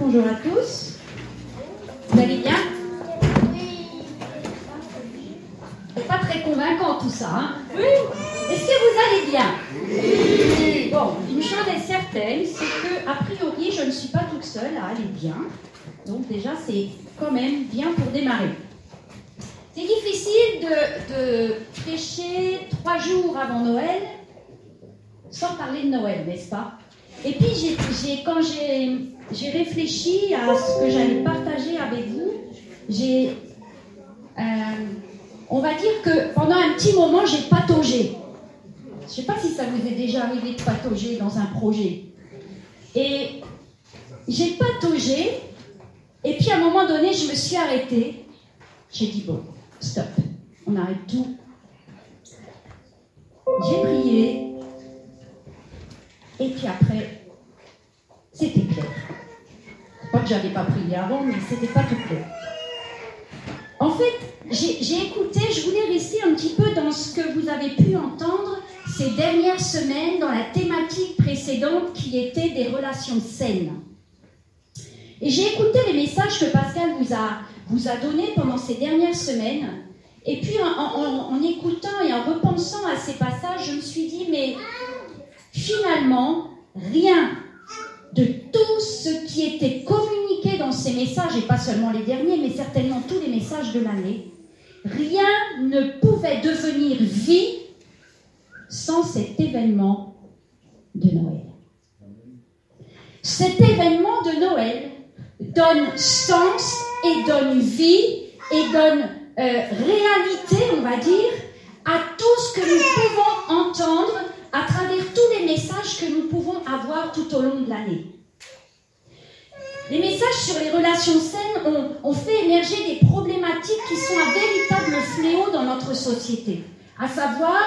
bonjour à tous. Vous allez bien? C'est pas très convaincant tout ça, hein? Oui Est-ce que vous allez bien? Oui Bon, une chose est certaine, c'est que, a priori, je ne suis pas toute seule à aller bien. Donc déjà, c'est quand même bien pour démarrer. C'est difficile de, de prêcher trois jours avant Noël sans parler de Noël, n'est-ce pas? Et puis, j'ai, quand j'ai, réfléchi à ce que j'allais partager avec vous, j'ai, euh, on va dire que pendant un petit moment, j'ai pataugé. Je ne sais pas si ça vous est déjà arrivé de patauger dans un projet. Et j'ai pataugé, et puis à un moment donné, je me suis arrêtée. J'ai dit, bon, stop, on arrête tout. J'ai prié, et puis après, c'était clair. Pas que j'avais pas prié avant, mais c'était pas tout clair. En fait, j'ai écouté, je voulais rester un petit peu dans ce que vous avez pu entendre ces dernières semaines dans la thématique précédente qui était des relations saines. Et j'ai écouté les messages que Pascal vous a, donnés pendant ces dernières semaines. Et puis en écoutant et en repensant à ces passages, je me suis dit, mais finalement, rien de tout ce qui était communiqué dans ces messages, et pas seulement les derniers, mais certainement tous les messages de l'année, rien ne pouvait devenir vie sans cet événement de Noël. Cet événement de Noël donne sens et donne vie et donne euh, réalité, on va dire, à tout ce que nous pouvons entendre à travers tous les messages que nous pouvons avoir tout au long de l'année. Les messages sur les relations saines ont, fait émerger des problématiques qui sont un véritable fléau dans notre société, à savoir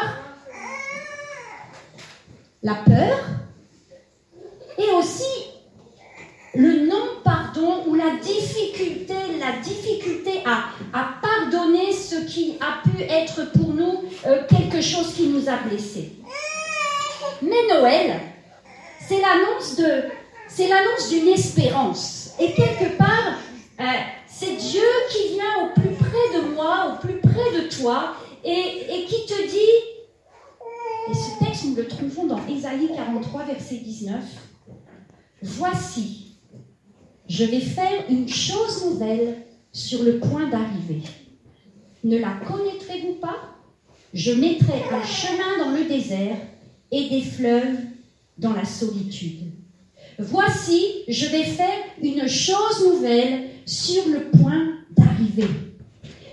la peur et aussi le non-pardon ou la difficulté, la difficulté à, pardonner ce qui a pu être pour nous euh, quelque chose qui nous a blessés. Mais Noël, c'est l'annonce d'une espérance. Et quelque part, euh, c'est Dieu qui vient au plus près de moi, au plus près de toi, et, qui te dit, et ce texte nous le trouvons dans Ésaïe 43, verset 19, Voici, je vais faire une chose nouvelle sur le point d'arriver. Ne la connaîtrez-vous pas? Je mettrai un chemin dans le désert et des fleuves dans la solitude. Voici, je vais faire une chose nouvelle sur le point d'arriver.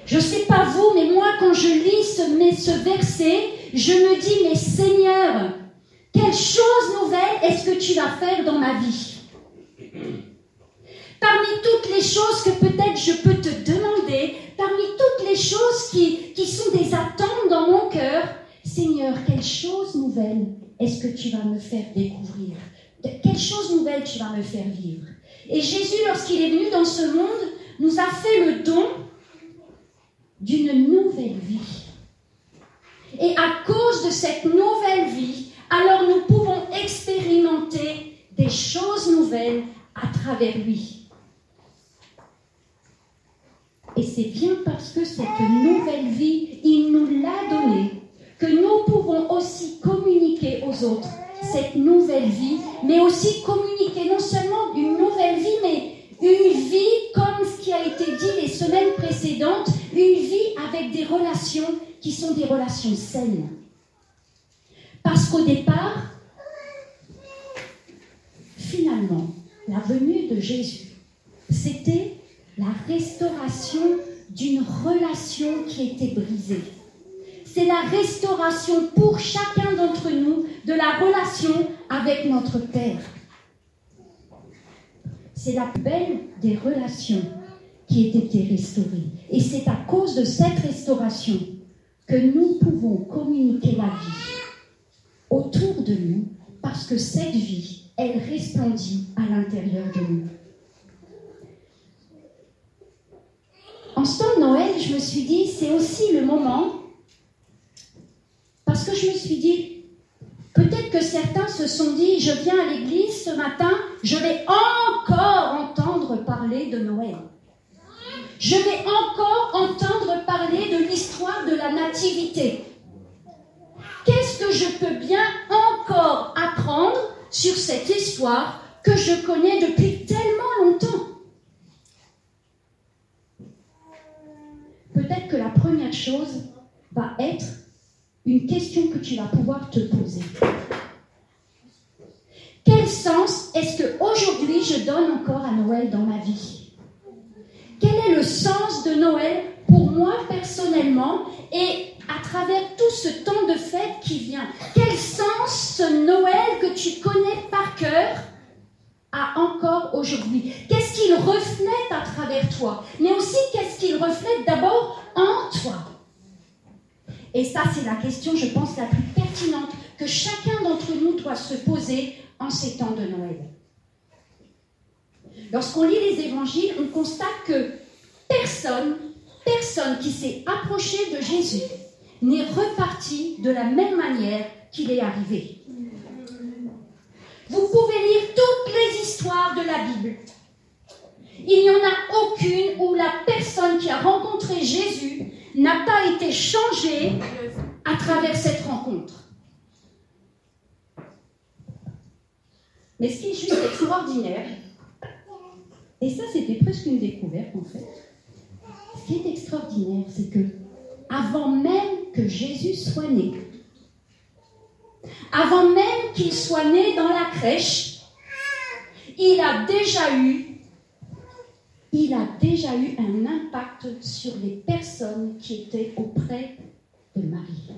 Je ne sais pas vous, mais moi, quand je lis ce, ce verset, je me dis, mais Seigneur, quelle chose nouvelle est-ce que tu vas faire dans ma vie? Parmi toutes les choses que peut-être je peux te demander, parmi toutes les choses qui, qui sont des attentes dans mon cœur, Seigneur, quelle chose nouvelle est-ce que tu vas me faire découvrir? Quelle chose nouvelle tu vas me faire vivre? Et Jésus, lorsqu'il est venu dans ce monde, nous a fait le don d'une nouvelle vie. Et à cause de cette nouvelle vie, alors nous pouvons expérimenter des choses nouvelles à travers lui. Et c'est bien parce que cette nouvelle vie, il nous l'a donnée que nous pouvons aussi communiquer aux autres cette nouvelle vie, mais aussi communiquer non seulement une nouvelle vie, mais une vie comme ce qui a été dit les semaines précédentes, une vie avec des relations qui sont des relations saines. Parce qu'au départ, finalement, la venue de Jésus, c'était la restauration d'une relation qui était brisée c'est la restauration pour chacun d'entre nous de la relation avec notre Père. C'est la belle des relations qui ait été restaurée. Et c'est à cause de cette restauration que nous pouvons communiquer la vie autour de nous, parce que cette vie, elle resplendit à l'intérieur de nous. En ce temps de Noël, je me suis dit, c'est aussi le moment parce que je me suis dit, peut-être que certains se sont dit, je viens à l'église ce matin, je vais encore entendre parler de Noël. Je vais encore entendre parler de l'histoire de la nativité. Qu'est-ce que je peux bien encore apprendre sur cette histoire que je connais depuis tellement longtemps? Peut-être que la première chose va être une question que tu vas pouvoir te poser. Quel sens est-ce que aujourd'hui je donne encore à Noël dans ma vie? Quel est le sens de Noël pour moi personnellement et à travers tout ce temps de fête qui vient? Quel sens ce Noël que tu connais par cœur a encore aujourd'hui? Qu'est-ce qu'il reflète à travers toi? Mais aussi qu'est-ce qu'il reflète d'abord en toi? Et ça, c'est la question, je pense, la plus pertinente que chacun d'entre nous doit se poser en ces temps de Noël. Lorsqu'on lit les évangiles, on constate que personne, personne qui s'est approché de Jésus n'est reparti de la même manière qu'il est arrivé. Vous pouvez lire toutes les histoires de la Bible. Il n'y en a aucune où la personne qui a rencontré Jésus n'a pas été changée à travers cette rencontre. Mais ce qui est juste extraordinaire, et ça c'était presque une découverte en fait, ce qui est extraordinaire, c'est que avant même que Jésus soit né, avant même qu'il soit né dans la crèche, il a déjà eu il a déjà eu un impact sur les personnes qui étaient auprès de Marie.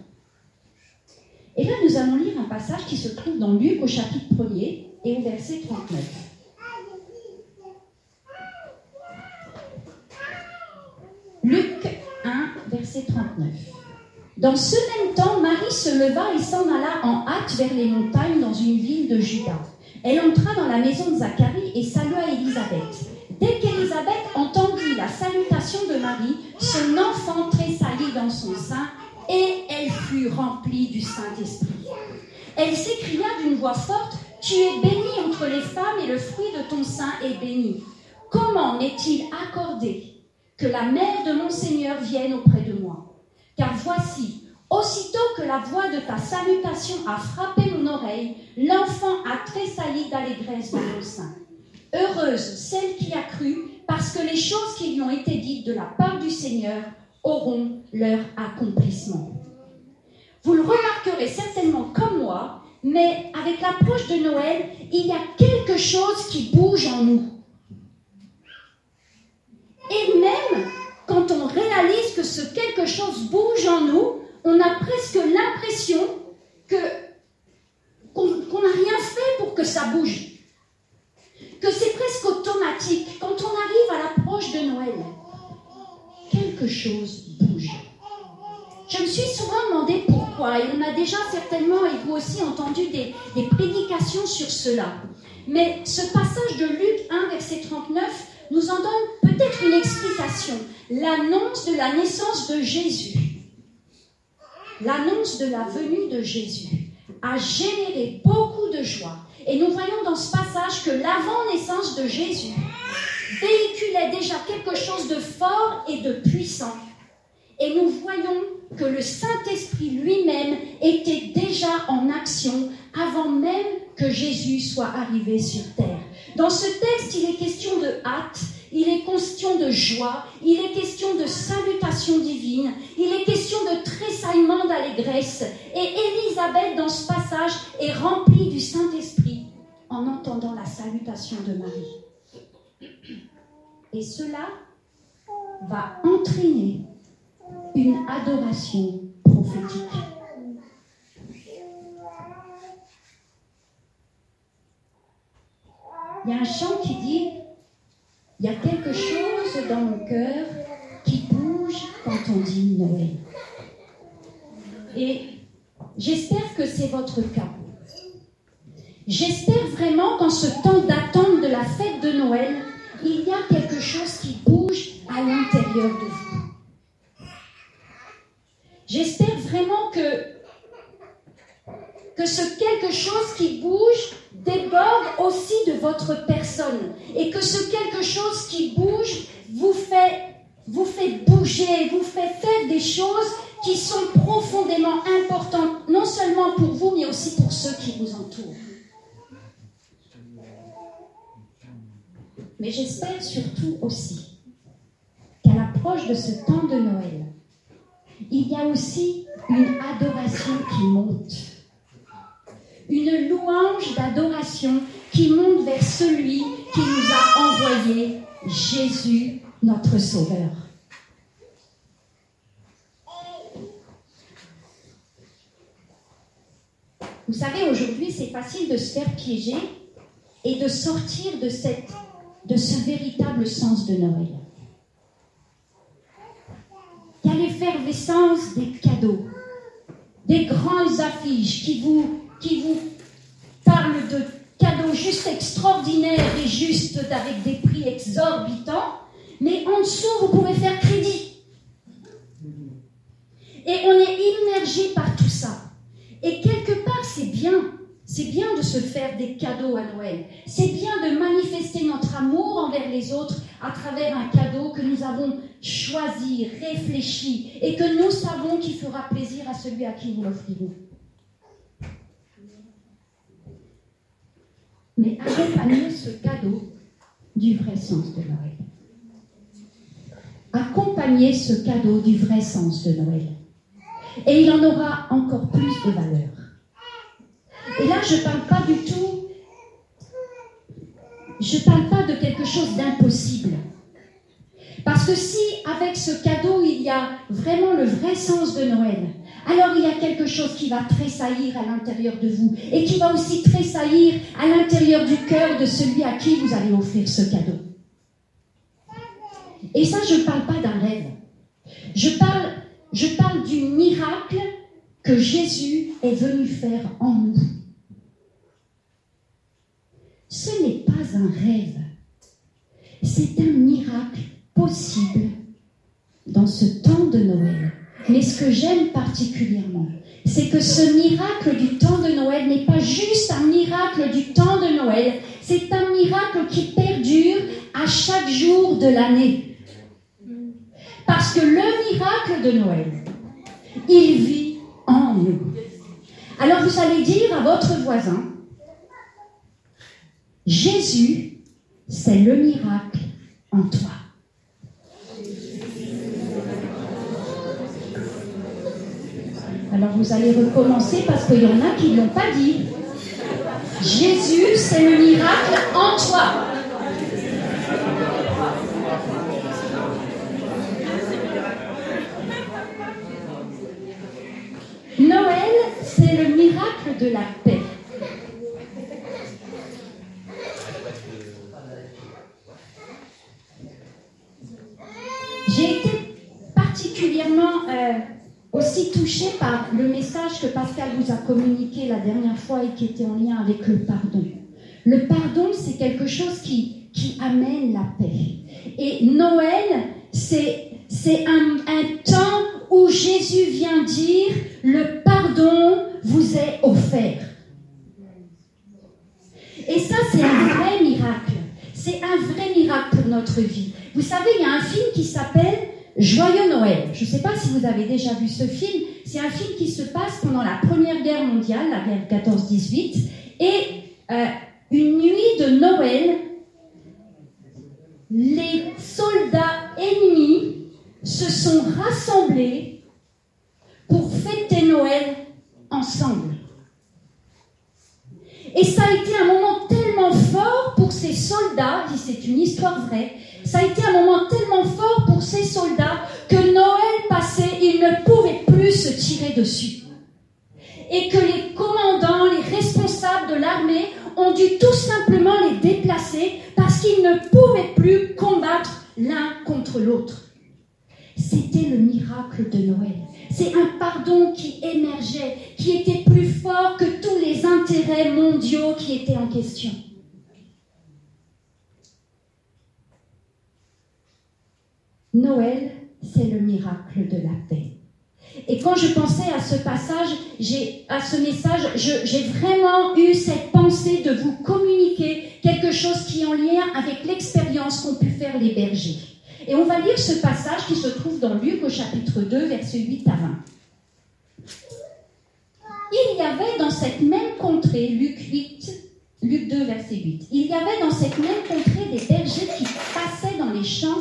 Et là, nous allons lire un passage qui se trouve dans Luc au chapitre 1er et au verset 39. Luc 1, verset 39. Dans ce même temps, Marie se leva et s'en alla en hâte vers les montagnes dans une ville de Juda. Elle entra dans la maison de Zacharie et salua Élisabeth. Dès qu'Élisabeth entendit la salutation de Marie, son enfant tressaillit dans son sein et elle fut remplie du Saint-Esprit. Elle s'écria d'une voix forte, Tu es bénie entre les femmes et le fruit de ton sein est béni. Comment n'est-il accordé que la mère de mon Seigneur vienne auprès de moi? Car voici, aussitôt que la voix de ta salutation a frappé mon oreille, l'enfant a tressailli d'allégresse dans mon sein. Heureuse celle qui a cru, parce que les choses qui lui ont été dites de la part du Seigneur auront leur accomplissement. Vous le remarquerez certainement comme moi, mais avec l'approche de Noël, il y a quelque chose qui bouge en nous. Et même quand on réalise que ce quelque chose bouge en nous, on a presque l'impression que qu'on n'a rien fait pour que ça bouge. Que c'est presque automatique. Quand on arrive à l'approche de Noël, quelque chose bouge. Je me suis souvent demandé pourquoi, et on a déjà certainement, et vous aussi, entendu des, prédications sur cela. Mais ce passage de Luc 1, verset 39, nous en donne peut-être une explication. L'annonce de la naissance de Jésus, l'annonce de la venue de Jésus a généré beaucoup de joie. Et nous voyons dans ce passage que l'avant-naissance de Jésus véhiculait déjà quelque chose de fort et de puissant. Et nous voyons que le Saint-Esprit lui-même était déjà en action avant même que Jésus soit arrivé sur terre. Dans ce texte, il est question de hâte, il est question de joie, il est question de salutation divine, il est question de tressaillement d'allégresse. Et Élisabeth, dans ce passage, est remplie du Saint-Esprit en entendant la salutation de Marie. Et cela va entraîner une adoration prophétique. Il y a un chant qui dit, il y a quelque chose dans mon cœur qui bouge quand on dit Noël. Et j'espère que c'est votre cas. J'espère vraiment qu'en ce temps d'attente de la fête de Noël, il y a quelque chose qui bouge à l'intérieur de vous. J'espère vraiment que, que ce quelque chose qui bouge déborde aussi de votre personne et que ce quelque chose qui bouge vous fait, vous fait bouger, vous fait faire des choses qui sont profondément importantes, non seulement pour vous, mais aussi pour ceux qui vous entourent. Mais j'espère surtout aussi qu'à l'approche de ce temps de Noël, il y a aussi une adoration qui monte. Une louange d'adoration qui monte vers celui qui nous a envoyé, Jésus, notre Sauveur. Vous savez, aujourd'hui, c'est facile de se faire piéger et de sortir de, cette, de ce véritable sens de Noël. Il y a l'effervescence des cadeaux, des grandes affiches qui vous, qui vous parlent de cadeaux juste extraordinaires et juste avec des prix exorbitants, mais en dessous, vous pouvez faire crédit. Et on est immergé par tout ça. Et quelque part, c'est bien. C'est bien de se faire des cadeaux à Noël. C'est bien de manifester notre amour envers les autres à travers un cadeau que nous avons choisi, réfléchi et que nous savons qui fera plaisir à celui à qui nous l'offrirons. Mais accompagner ce cadeau du vrai sens de Noël. Accompagner ce cadeau du vrai sens de Noël. Et il en aura encore plus de valeur. Et là, je ne parle pas du tout, je ne parle pas de quelque chose d'impossible. Parce que si avec ce cadeau, il y a vraiment le vrai sens de Noël, alors il y a quelque chose qui va tressaillir à l'intérieur de vous et qui va aussi tressaillir à l'intérieur du cœur de celui à qui vous allez offrir ce cadeau. Et ça, je ne parle pas d'un rêve. Je parle, je parle du miracle que Jésus est venu faire en nous. Ce n'est pas un rêve, c'est un miracle possible dans ce temps de Noël. Mais ce que j'aime particulièrement, c'est que ce miracle du temps de Noël n'est pas juste un miracle du temps de Noël, c'est un miracle qui perdure à chaque jour de l'année. Parce que le miracle de Noël, il vit en nous. Alors vous allez dire à votre voisin, Jésus, c'est le miracle en toi. Alors vous allez recommencer parce qu'il y en a qui ne l'ont pas dit. Jésus, c'est le miracle en toi. Noël, c'est le miracle de la paix. J'ai été euh, aussi touchée par le message que Pascal vous a communiqué la dernière fois et qui était en lien avec le pardon. Le pardon, c'est quelque chose qui, qui amène la paix. Et Noël, c'est c'est un, un temps où Jésus vient dire, le pardon vous est offert. Et ça, c'est un vrai miracle. C'est un vrai miracle pour notre vie. Vous savez, il y a un film qui s'appelle Joyeux Noël. Je ne sais pas si vous avez déjà vu ce film. C'est un film qui se passe pendant la Première Guerre mondiale, la guerre 14-18. Et euh, une nuit de Noël, les soldats ennemis se sont rassemblés pour fêter Noël ensemble. Et ça a été un moment tellement fort pour ces soldats, c'est une histoire vraie, ça a été un moment tellement fort pour ces soldats que Noël passé, ils ne pouvaient plus se tirer dessus. Et que les commandants, les responsables de l'armée ont dû tout simplement les déplacer parce qu'ils ne pouvaient plus combattre l'un contre l'autre. C'était le miracle de Noël. C'est un pardon qui émergeait, qui était plus fort que tous les intérêts mondiaux qui étaient en question. Noël, c'est le miracle de la paix. Et quand je pensais à ce passage, à ce message, j'ai vraiment eu cette pensée de vous communiquer quelque chose qui est en lien avec l'expérience qu'ont pu faire les bergers. Et on va lire ce passage qui se trouve dans Luc au chapitre 2, versets 8 à 20. Il y avait dans cette même contrée, Luc 8, Luc 2, verset 8, il y avait dans cette même contrée des bergers qui passaient dans les champs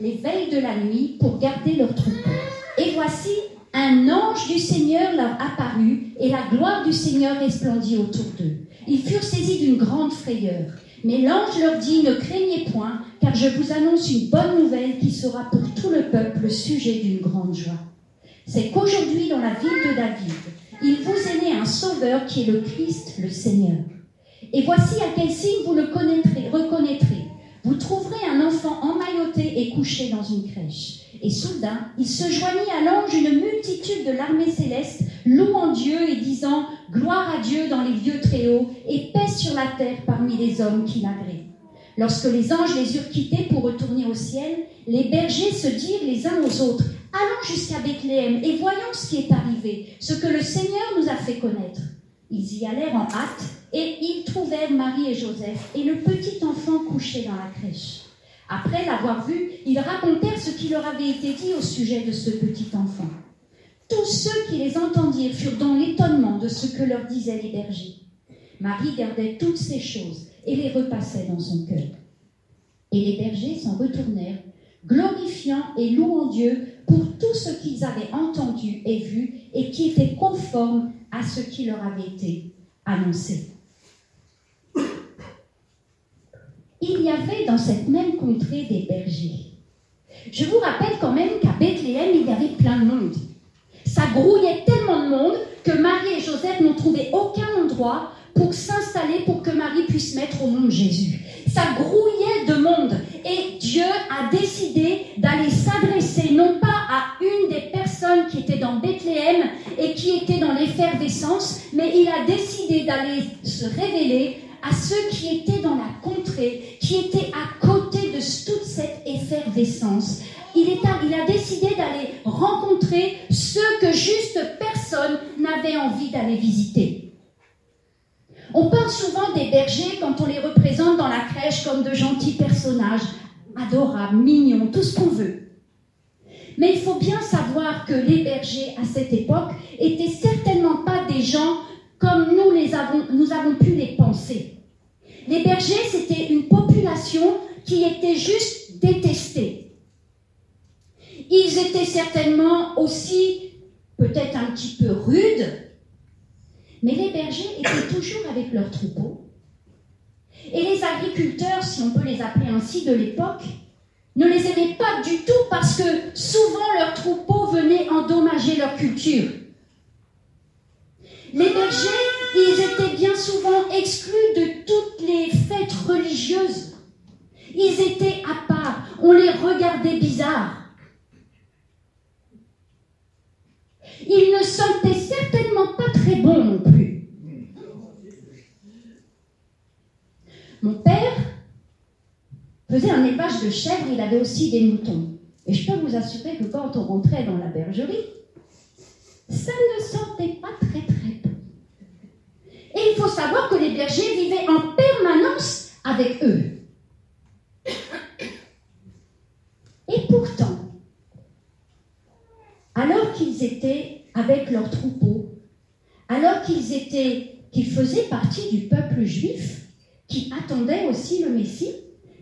les veilles de la nuit pour garder leurs troupeaux. Et voici, un ange du Seigneur leur apparut, et la gloire du Seigneur resplendit autour d'eux. Ils furent saisis d'une grande frayeur. Mais l'ange leur dit, ne craignez point, car je vous annonce une bonne nouvelle qui sera pour tout le peuple le sujet d'une grande joie. C'est qu'aujourd'hui, dans la ville de David, il vous est né un sauveur qui est le Christ, le Seigneur. Et voici à quel signe vous le connaîtrez, reconnaîtrez. Vous trouverez un enfant emmailloté et couché dans une crèche. Et soudain, il se joignit à l'ange une multitude de l'armée céleste, louant Dieu et disant Gloire à Dieu dans les lieux très hauts et paix sur la terre parmi les hommes qui l'agréent. Lorsque les anges les eurent quittés pour retourner au ciel, les bergers se dirent les uns aux autres Allons jusqu'à Bethléem et voyons ce qui est arrivé, ce que le Seigneur nous a fait connaître. Ils y allèrent en hâte et ils trouvèrent Marie et Joseph et le petit enfant couché dans la crèche. Après l'avoir vu, ils racontèrent ce qui leur avait été dit au sujet de ce petit enfant. Tous ceux qui les entendirent furent dans l'étonnement de ce que leur disaient les bergers. Marie gardait toutes ces choses et les repassait dans son cœur. Et les bergers s'en retournèrent, glorifiant et louant Dieu pour tout ce qu'ils avaient entendu et vu et qui était conforme à ce qui leur avait été annoncé. Il y avait dans cette même contrée des bergers. Je vous rappelle quand même qu'à Bethléem, il y avait plein de monde. Ça grouillait tellement de monde que Marie et Joseph n'ont trouvé aucun endroit pour s'installer pour que Marie puisse mettre au monde Jésus. Ça grouillait de monde et Dieu a décidé d'aller s'adresser non pas à une des personnes qui étaient dans Bethléem et qui étaient dans l'effervescence, mais il a décidé d'aller se révéler à ceux qui étaient dans la contrée, qui étaient à côté de toute cette effervescence. Il, a décidé d'aller rencontrer ceux que juste personne n'avait envie d'aller visiter. On parle souvent des bergers quand on les représente dans la crèche comme de gentils personnages, adorables, mignons, tout ce qu'on veut. Mais il faut bien savoir que les bergers à cette époque étaient certainement pas des gens comme nous, les avons, nous avons pu les penser. Les bergers, c'était une population qui était juste détestée. Ils étaient certainement aussi peut-être un petit peu rudes, mais les bergers étaient toujours avec leurs troupeaux. Et les agriculteurs, si on peut les appeler ainsi de l'époque, ne les aimaient pas du tout parce que souvent leurs troupeaux venaient endommager leur culture. Les bergers, ils étaient bien souvent exclus de toutes les fêtes religieuses. Ils étaient à part, on les regardait bizarres. Ils ne sentaient certainement pas très bons non plus. Mon père faisait un élevage de chèvres, il avait aussi des moutons. Et je peux vous assurer que quand on rentrait dans la bergerie, ça ne sentait pas très très. Et il faut savoir que les bergers vivaient en permanence avec eux. Et pourtant, alors qu'ils étaient avec leurs troupeaux, alors qu'ils qu'ils faisaient partie du peuple juif, qui attendait aussi le Messie,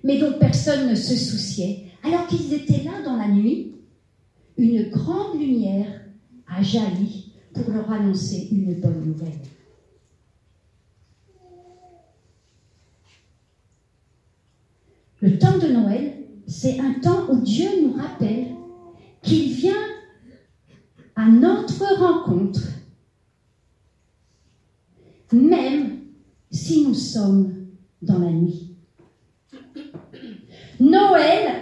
mais dont personne ne se souciait, alors qu'ils étaient là dans la nuit, une grande lumière a jailli pour leur annoncer une bonne nouvelle. Le temps de Noël, c'est un temps où Dieu nous rappelle qu'il vient à notre rencontre, même si nous sommes dans la nuit. Noël,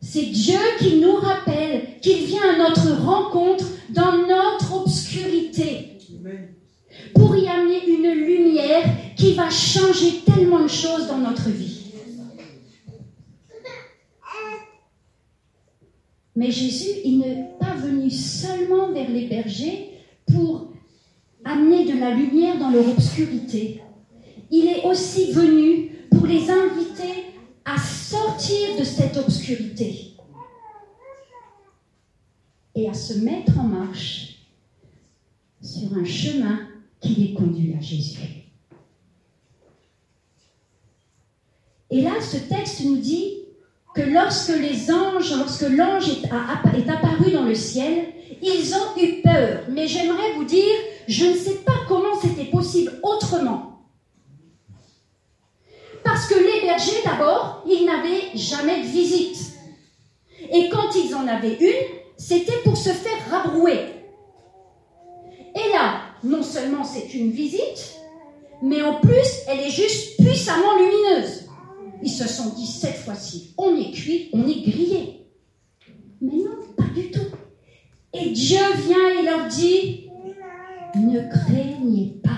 c'est Dieu qui nous rappelle qu'il vient à notre rencontre dans notre obscurité pour y amener une lumière qui va changer tellement de choses dans notre vie. Mais Jésus, il n'est pas venu seulement vers les bergers pour amener de la lumière dans leur obscurité. Il est aussi venu pour les inviter à sortir de cette obscurité et à se mettre en marche sur un chemin qui les conduit à Jésus. Et là, ce texte nous dit que lorsque les anges, lorsque l'ange est, est, apparu dans le ciel, ils ont eu peur. Mais j'aimerais vous dire, je ne sais pas comment c'était possible autrement. Parce que les bergers, d'abord, ils n'avaient jamais de visite. Et quand ils en avaient une, c'était pour se faire rabrouer. Et là, non seulement c'est une visite, mais en plus, elle est juste puissamment lumineuse. Ils se sont dit cette fois-ci, on est cuit, on est grillé. Mais non, pas du tout. Et Dieu vient et leur dit, ne craignez pas.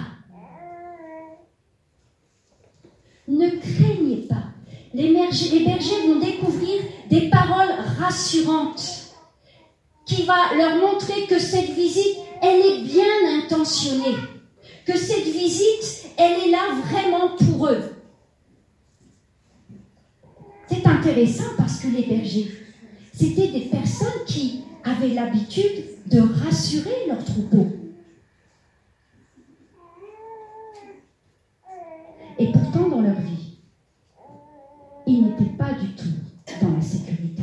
Ne craignez pas. Les bergers, vont découvrir des paroles rassurantes qui va leur montrer que cette visite, elle est bien intentionnée. Que cette visite, elle est là vraiment pour eux. Intéressant parce que les bergers, c'était des personnes qui avaient l'habitude de rassurer leurs troupeaux. Et pourtant, dans leur vie, ils n'étaient pas du tout dans la sécurité.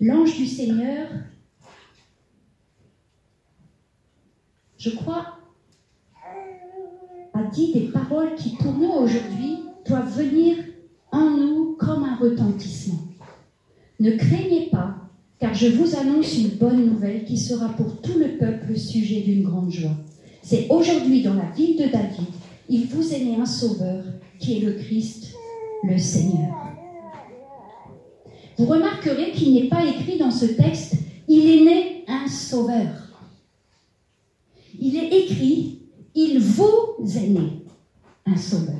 L'ange du Seigneur, je crois, dit des paroles qui, pour nous aujourd'hui, doivent venir en nous comme un retentissement. Ne craignez pas, car je vous annonce une bonne nouvelle qui sera pour tout le peuple le sujet d'une grande joie. C'est aujourd'hui dans la ville de David, il vous est né un sauveur qui est le Christ, le Seigneur. Vous remarquerez qu'il n'est pas écrit dans ce texte, il est né un sauveur. Il est écrit, il vous est né un sauveur.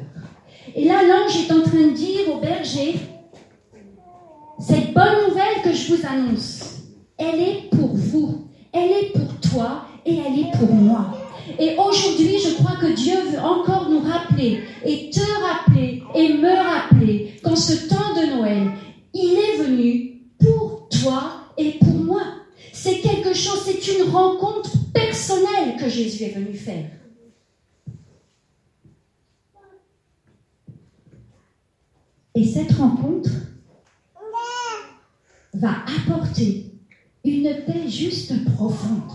Et là, l'ange est en train de dire au berger, cette bonne nouvelle que je vous annonce, elle est pour vous, elle est pour toi et elle est pour moi. Et aujourd'hui, je crois que Dieu veut encore nous rappeler et te rappeler et me rappeler qu'en ce temps de Noël, il est venu pour toi et pour moi. C'est quelque chose, c'est une rencontre personnelle que Jésus est venu faire. Et cette rencontre va apporter une paix juste profonde.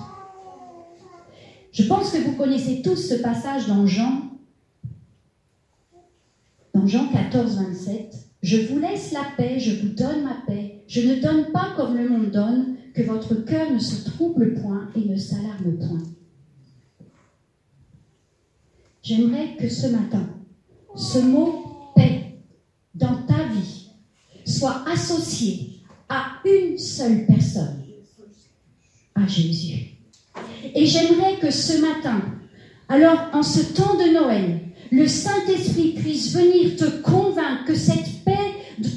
Je pense que vous connaissez tous ce passage dans Jean, dans Jean 14, 27. Je vous laisse la paix, je vous donne ma paix. Je ne donne pas comme le monde donne, que votre cœur ne se trouble point et ne s'alarme point. J'aimerais que ce matin, ce mot dans ta vie soit associé à une seule personne, à Jésus. Et j'aimerais que ce matin, alors en ce temps de Noël, le Saint-Esprit puisse venir te convaincre que cette paix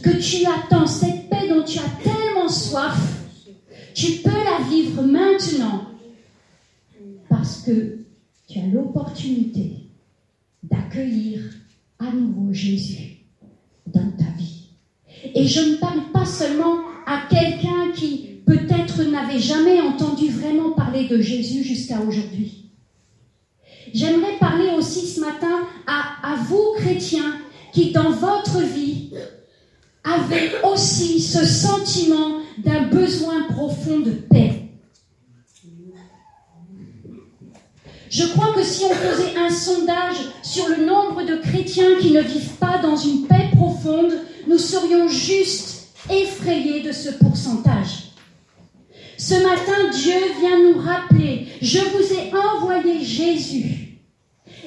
que tu attends, cette paix dont tu as tellement soif, tu peux la vivre maintenant parce que tu as l'opportunité d'accueillir à nouveau Jésus dans ta vie. Et je ne parle pas seulement à quelqu'un qui peut-être n'avait jamais entendu vraiment parler de Jésus jusqu'à aujourd'hui. J'aimerais parler aussi ce matin à, vous, chrétiens, qui dans votre vie avez aussi ce sentiment d'un besoin profond de paix. Je crois que si on faisait un sondage sur le nombre de chrétiens qui ne vivent pas dans une paix profonde, nous serions juste effrayés de ce pourcentage. Ce matin, Dieu vient nous rappeler, je vous ai envoyé Jésus.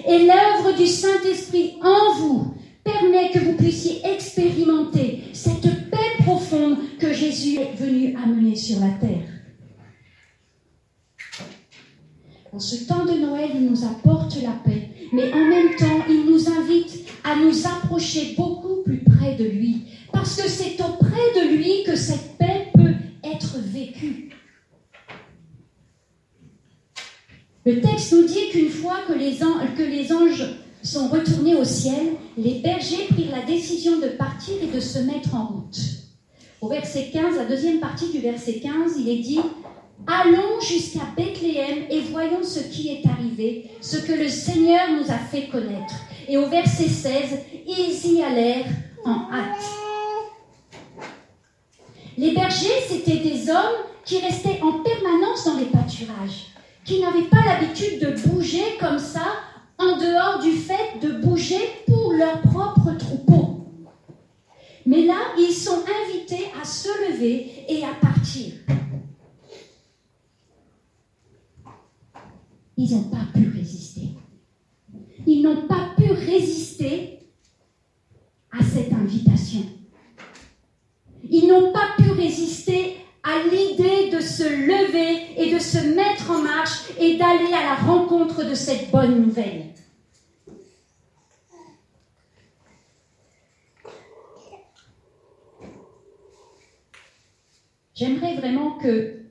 Et l'œuvre du Saint-Esprit en vous permet que vous puissiez expérimenter cette paix profonde que Jésus est venu amener sur la terre. En ce temps de Noël, il nous apporte la paix, mais en même temps, il nous invite à nous approcher beaucoup plus près de lui. parce que c'est auprès de lui que cette paix peut être vécue. Le texte nous dit qu'une fois que les, anges sont retournés au ciel, les bergers prirent la décision de partir et de se mettre en route. Au verset 15, la deuxième partie du verset 15, il est dit Allons jusqu'à Bethléem et voyons ce qui est arrivé, ce que le Seigneur nous a fait connaître. Et au verset 16, ils y allèrent en hâte. Les bergers, c'étaient des hommes qui restaient en permanence dans les pâturages, qui n'avaient pas l'habitude de bouger comme ça, en dehors du fait de bouger pour leur propre troupeau. Mais là, ils sont invités à se lever et à partir. Ils n'ont pas pu résister. Ils n'ont pas pu résister à cette invitation. Ils n'ont pas pu résister à l'idée de se lever et de se mettre en marche et d'aller à la rencontre de cette bonne nouvelle. J'aimerais vraiment que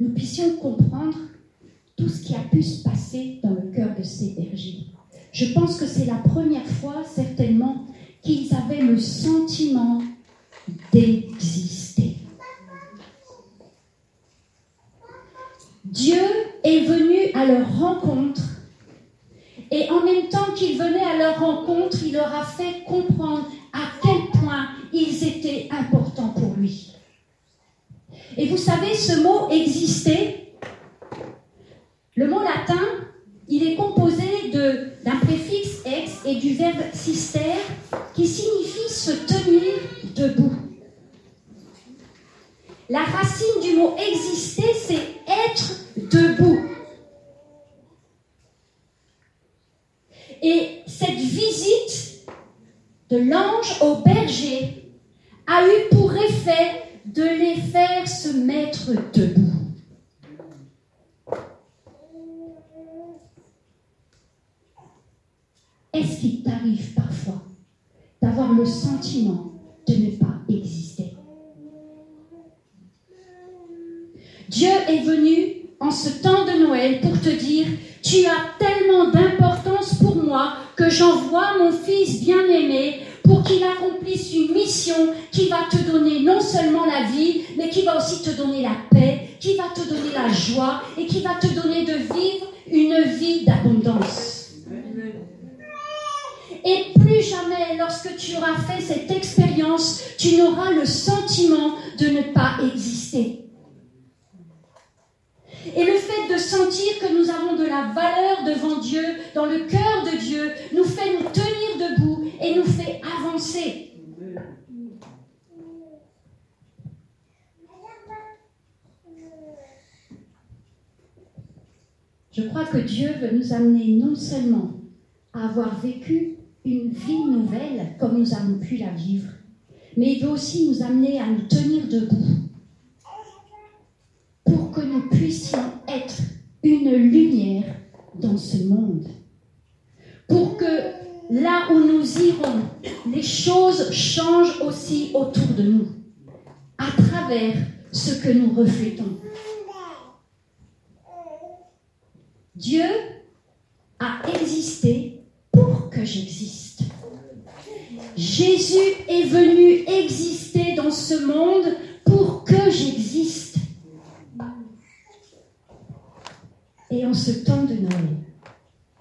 nous puissions comprendre tout ce qui a pu se passer dans le cœur de ces bergers. Je pense que c'est la première fois, certainement, qu'ils avaient le sentiment d'exister. Dieu est venu à leur rencontre et en même temps qu'il venait à leur rencontre, il leur a fait comprendre à quel point ils étaient importants pour lui. Et vous savez, ce mot exister, le mot latin, il est composé d'un préfixe ex et du verbe sister qui signifie se tenir debout. La racine du mot exister, c'est être debout. Et cette visite de l'ange au berger a eu pour effet de les faire se mettre debout. Est-ce qu'il t'arrive parfois d'avoir le sentiment de ne pas exister? Dieu est venu en ce temps de Noël pour te dire, tu as tellement d'importance pour moi que j'envoie mon Fils bien-aimé pour qu'il accomplisse une mission qui va te donner non seulement la vie, mais qui va aussi te donner la paix, qui va te donner la joie et qui va te donner de vivre une vie d'abondance. Jamais, lorsque tu auras fait cette expérience, tu n'auras le sentiment de ne pas exister. Et le fait de sentir que nous avons de la valeur devant Dieu, dans le cœur de Dieu, nous fait nous tenir debout et nous fait avancer. Je crois que Dieu veut nous amener non seulement à avoir vécu une vie nouvelle comme nous avons pu la vivre, mais il veut aussi nous amener à nous tenir debout pour que nous puissions être une lumière dans ce monde. Pour que là où nous irons, les choses changent aussi autour de nous, à travers ce que nous reflétons. Dieu a existé j'existe. Jésus est venu exister dans ce monde pour que j'existe. Et en ce temps de Noël,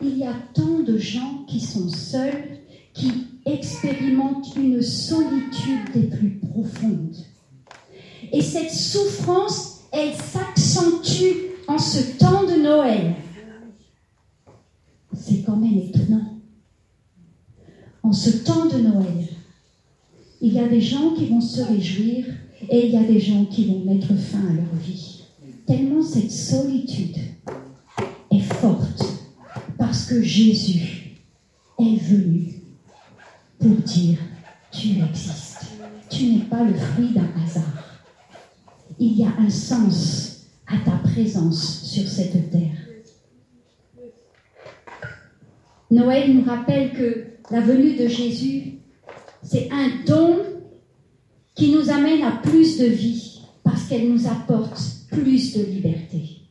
il y a tant de gens qui sont seuls, qui expérimentent une solitude des plus profondes. Et cette souffrance, elle s'accentue en ce temps de Noël. C'est quand même étonnant. En ce temps de Noël, il y a des gens qui vont se réjouir et il y a des gens qui vont mettre fin à leur vie. Tellement cette solitude forte parce que Jésus est venu pour dire tu existes. Tu n'es pas le fruit d'un hasard. Il y a un sens à ta présence sur cette terre. Noël nous rappelle que la venue de Jésus, C'est un don qui nous amène à plus de vie parce qu'elle nous apporte plus de liberté.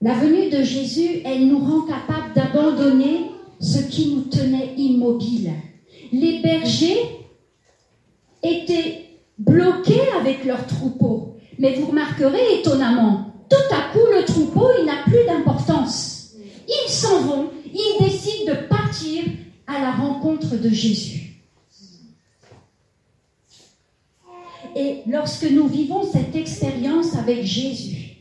La venue de Jésus, elle nous rend capable d'abandonner ce qui nous tenait immobiles. Les bergers étaient bloqués avec leurs troupeaux. Mais vous remarquerez étonnamment, tout à coup, le troupeau, il n'a plus d'importance. Ils s'en vont, ils décident de partir à la rencontre de Jésus. Et lorsque nous vivons cette expérience avec Jésus,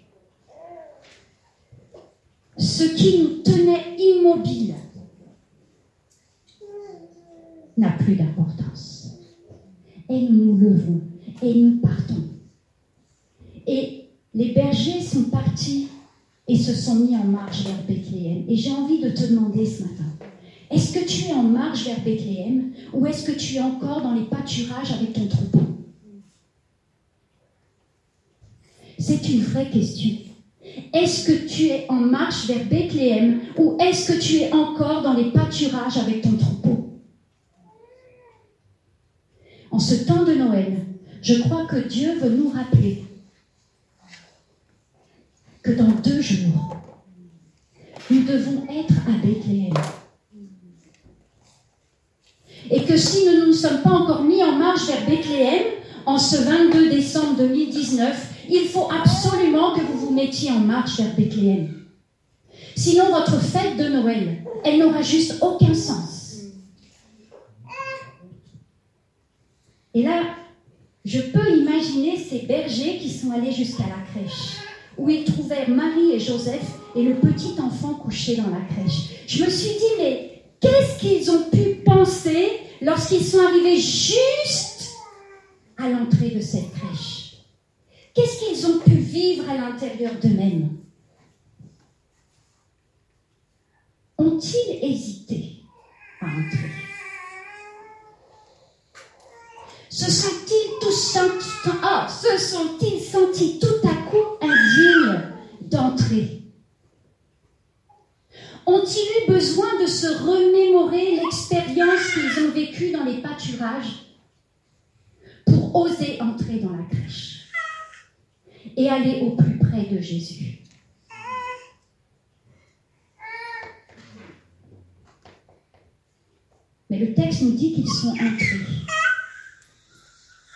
ce qui nous tenait immobiles n'a plus d'importance. Et nous nous levons et nous partons. Et les bergers sont partis et se sont mis en marche vers Bethléem. Et j'ai envie de te demander ce matin, est-ce que tu es en marche vers Bethléem ou est-ce que tu es encore dans les pâturages avec ton troupeau? C'est une vraie question. Est-ce que tu es en marche vers Bethléem ou est-ce que tu es encore dans les pâturages avec ton troupeau? En ce temps de Noël, je crois que Dieu veut nous rappeler que dans deux jours, nous devons être à Bethléem. Et que si nous ne nous sommes pas encore mis en marche vers Bethléem, en ce 22 décembre 2019, il faut absolument que vous vous mettiez en marche vers Bethléem. Sinon, votre fête de Noël, elle n'aura juste aucun sens. Et là, je peux imaginer ces bergers qui sont allés jusqu'à la crèche où ils trouvèrent Marie et Joseph et le petit enfant couché dans la crèche. Je me suis dit, mais qu'est-ce qu'ils ont pu lorsqu'ils sont arrivés juste à l'entrée de cette crèche. Qu'est-ce qu'ils ont pu vivre à l'intérieur d'eux-mêmes? Ont-ils hésité à entrer? Se sont-ils tous sentis, ah, se sont-ils sentis tout à coup indignes d'entrer? Ont-ils eu besoin de se remémorer l'expérience qu'ils ont vécue dans les pâturages pour oser entrer dans la crèche et aller au plus près de Jésus? Mais le texte nous dit qu'ils sont entrés.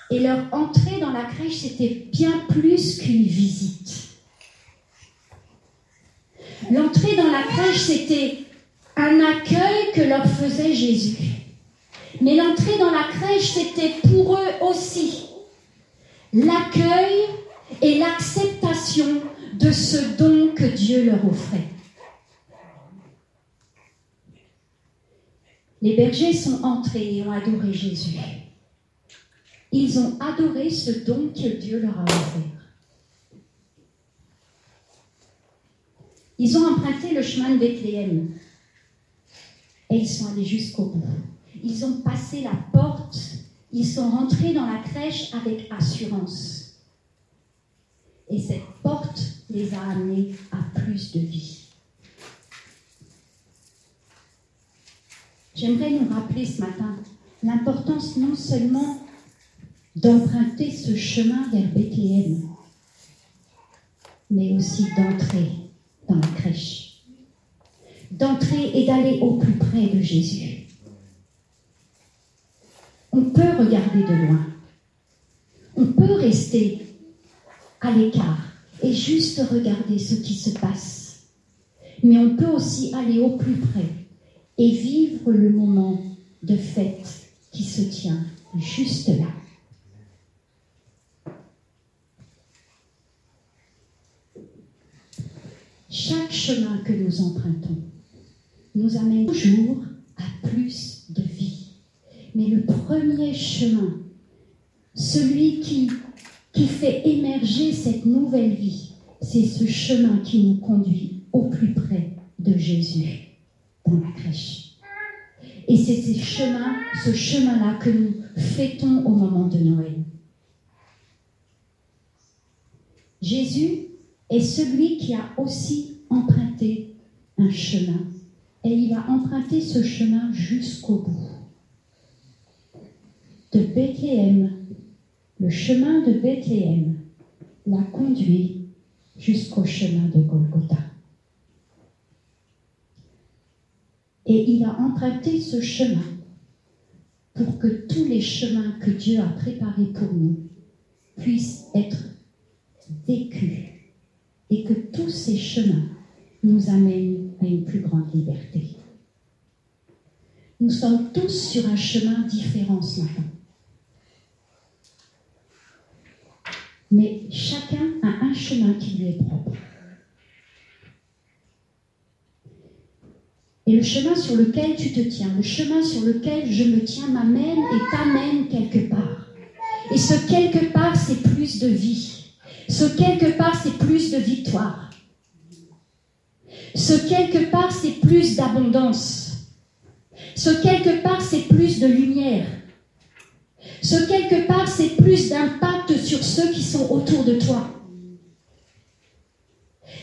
Et leur entrée dans la crèche, c'était bien plus qu'une visite. L'entrée dans la crèche, c'était un accueil que leur faisait Jésus. Mais l'entrée dans la crèche, c'était pour eux aussi l'accueil et l'acceptation de ce don que Dieu leur offrait. Les bergers sont entrés et ont adoré Jésus. Ils ont adoré ce don que Dieu leur a offert. Ils ont emprunté le chemin de Bethléem et ils sont allés jusqu'au bout. Ils ont passé la porte, ils sont rentrés dans la crèche avec assurance. Et cette porte les a amenés à plus de vie. J'aimerais nous rappeler ce matin l'importance non seulement d'emprunter ce chemin vers Bethléem, mais aussi d'entrer dans la crèche, d'entrer et d'aller au plus près de Jésus. On peut regarder de loin, on peut rester à l'écart et juste regarder ce qui se passe, mais on peut aussi aller au plus près et vivre le moment de fête qui se tient juste là. Chaque chemin que nous empruntons nous amène toujours à plus de vie. Mais le premier chemin, celui qui, fait émerger cette nouvelle vie, c'est ce chemin qui nous conduit au plus près de Jésus dans la crèche. Et c'est ce chemin, ce chemin-là que nous fêtons au moment de Noël. Jésus est celui qui a aussi emprunté un chemin et il a emprunté ce chemin jusqu'au bout. De Bethléem, le chemin de Bethléem l'a conduit jusqu'au chemin de Golgotha. Et il a emprunté ce chemin pour que tous les chemins que Dieu a préparés pour nous puissent être vécus et que tous ces chemins nous amènent à une plus grande liberté. Nous sommes tous sur un chemin différent ce matin. Mais chacun a un chemin qui lui est propre. Et le chemin sur lequel tu te tiens, le chemin sur lequel je me tiens m'amène et t'amène quelque part. Et ce quelque part, c'est plus de vie. Ce quelque part, c'est plus de victoire. Ce quelque part, c'est plus d'abondance. Ce quelque part, c'est plus de lumière. Ce quelque part, c'est plus d'impact sur ceux qui sont autour de toi.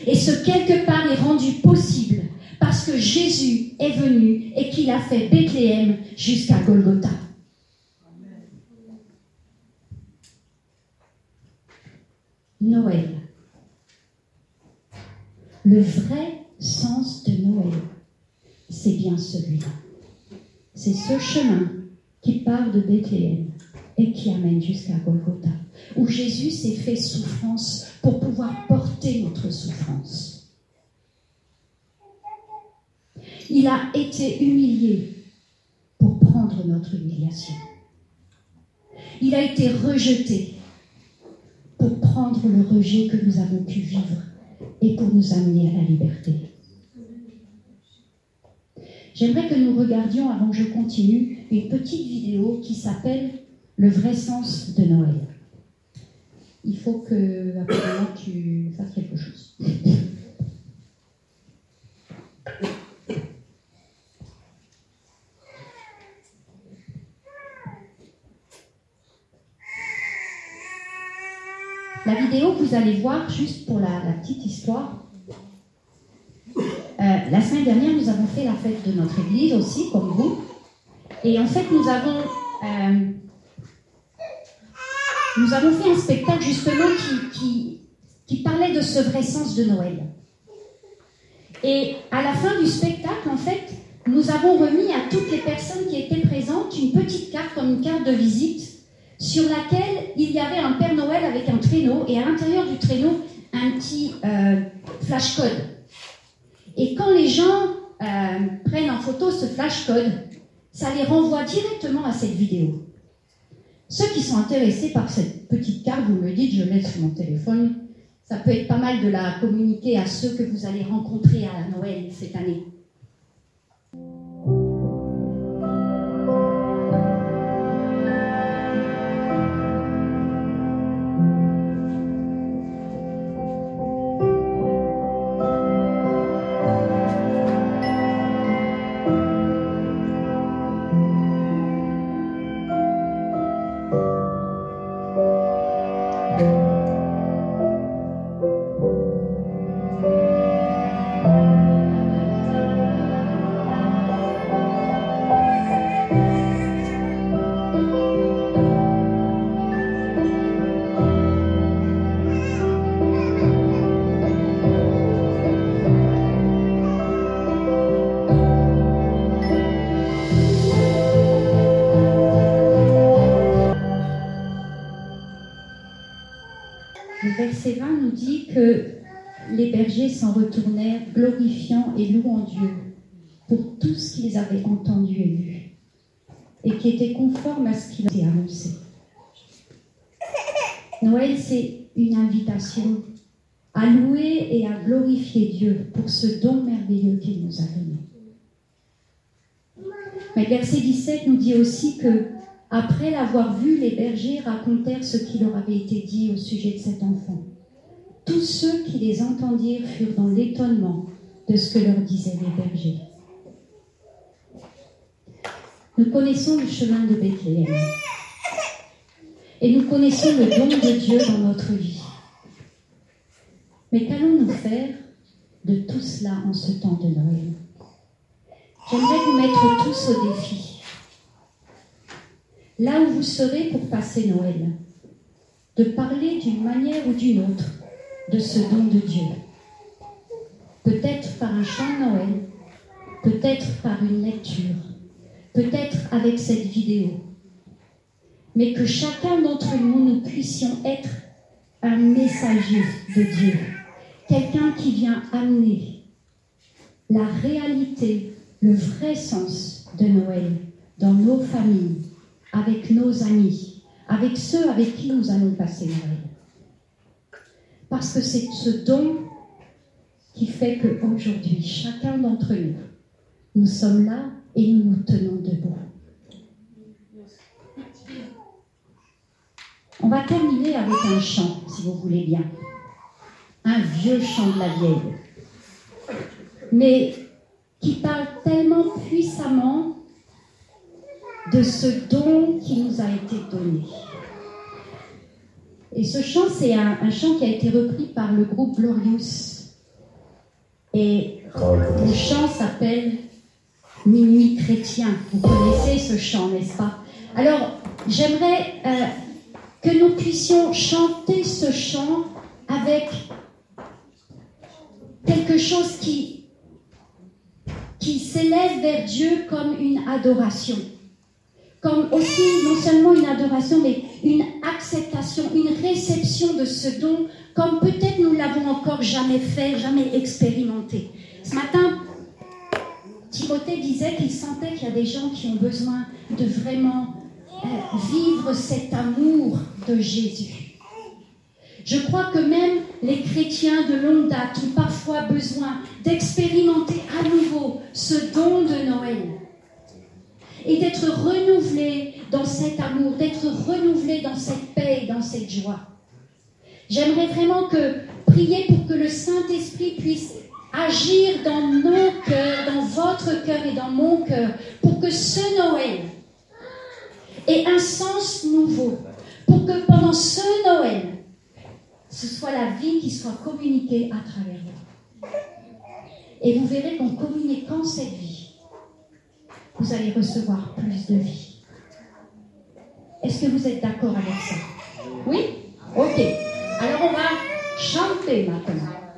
Et ce quelque part est rendu possible parce que Jésus est venu et qu'il a fait Bethléem jusqu'à Golgotha. Noël. Le vrai sens de Noël, c'est bien celui-là. C'est ce chemin qui part de Bethléem et qui amène jusqu'à Golgotha, où Jésus s'est fait souffrance pour pouvoir porter notre souffrance. Il a été humilié pour prendre notre humiliation. Il a été rejeté pour prendre le rejet que nous avons pu vivre et pour nous amener à la liberté. J'aimerais que nous regardions, avant que je continue, une petite vidéo qui s'appelle Le vrai sens de Noël. Il faut que, apparemment, tu fasses quelque chose. La vidéo que vous allez voir, juste pour la, petite histoire, euh, la semaine dernière, nous avons fait la fête de notre église aussi, comme vous. Et en fait, nous avons, euh, nous avons fait un spectacle justement qui, qui parlait de ce vrai sens de Noël. Et à la fin du spectacle, en fait, nous avons remis à toutes les personnes qui étaient présentes une petite carte comme une carte de visite sur laquelle il y avait un Père Noël avec un traîneau et à l'intérieur du traîneau un petit euh, flash code. Et quand les gens euh, prennent en photo ce flash code, ça les renvoie directement à cette vidéo. Ceux qui sont intéressés par cette petite carte, vous me dites, je l'ai sur mon téléphone. Ça peut être pas mal de la communiquer à ceux que vous allez rencontrer à Noël cette année. Et qui était conforme à ce qu'il avait annoncé. Noël, c'est une invitation à louer et à glorifier Dieu pour ce don merveilleux qu'il nous a donné. Mais verset 17 nous dit aussi que, après l'avoir vu, les bergers racontèrent ce qui leur avait été dit au sujet de cet enfant. Tous ceux qui les entendirent furent dans l'étonnement de ce que leur disaient les bergers. Nous connaissons le chemin de Bethléem et nous connaissons le don de Dieu dans notre vie. Mais qu'allons-nous faire de tout cela en ce temps de Noël? J'aimerais vous mettre tous au défi. Là où vous serez pour passer Noël, de parler d'une manière ou d'une autre de ce don de Dieu. Peut-être par un chant de Noël, peut-être par une lecture, peut-être avec cette vidéo. Mais que chacun d'entre nous, nous puissions être un messager de Dieu, quelqu'un qui vient amener la réalité, le vrai sens de Noël dans nos familles, avec nos amis, avec ceux avec qui nous allons passer Noël. Parce que c'est ce don qui fait qu'aujourd'hui, chacun d'entre nous, nous sommes là et nous nous tenons debout. On va terminer avec un chant, si vous voulez bien. Un vieux chant de la vieille. Mais qui parle tellement puissamment de ce don qui nous a été donné. Et ce chant, c'est un, chant qui a été repris par le groupe Glorious. Et le chant s'appelle Minuit chrétien. Vous connaissez ce chant, n'est-ce pas? Alors, j'aimerais euh, que nous puissions chanter ce chant avec quelque chose qui, qui s'élève vers Dieu comme une adoration. Comme aussi, non seulement une adoration, mais une acceptation, une réception de ce don, comme peut-être nous l'avons encore jamais fait, jamais expérimenté. Ce matin, Timothée disait qu'il sentait qu'il y a des gens qui ont besoin de vraiment euh, vivre cet amour de Jésus. Je crois que même les chrétiens de longue date ont parfois besoin d'expérimenter à nouveau ce don de Noël et d'être renouvelés dans cet amour, d'être renouvelés dans cette paix et dans cette joie. J'aimerais vraiment que prier pour que le Saint-Esprit puisse agir dans nos cœurs, dans votre cœur et dans mon cœur, pour que ce Noël, et un sens nouveau pour que pendant ce Noël, ce soit la vie qui soit communiquée à travers vous. Et vous verrez qu'en communiquant cette vie, vous allez recevoir plus de vie. Est-ce que vous êtes d'accord avec ça? Oui? Ok. Alors on va chanter maintenant.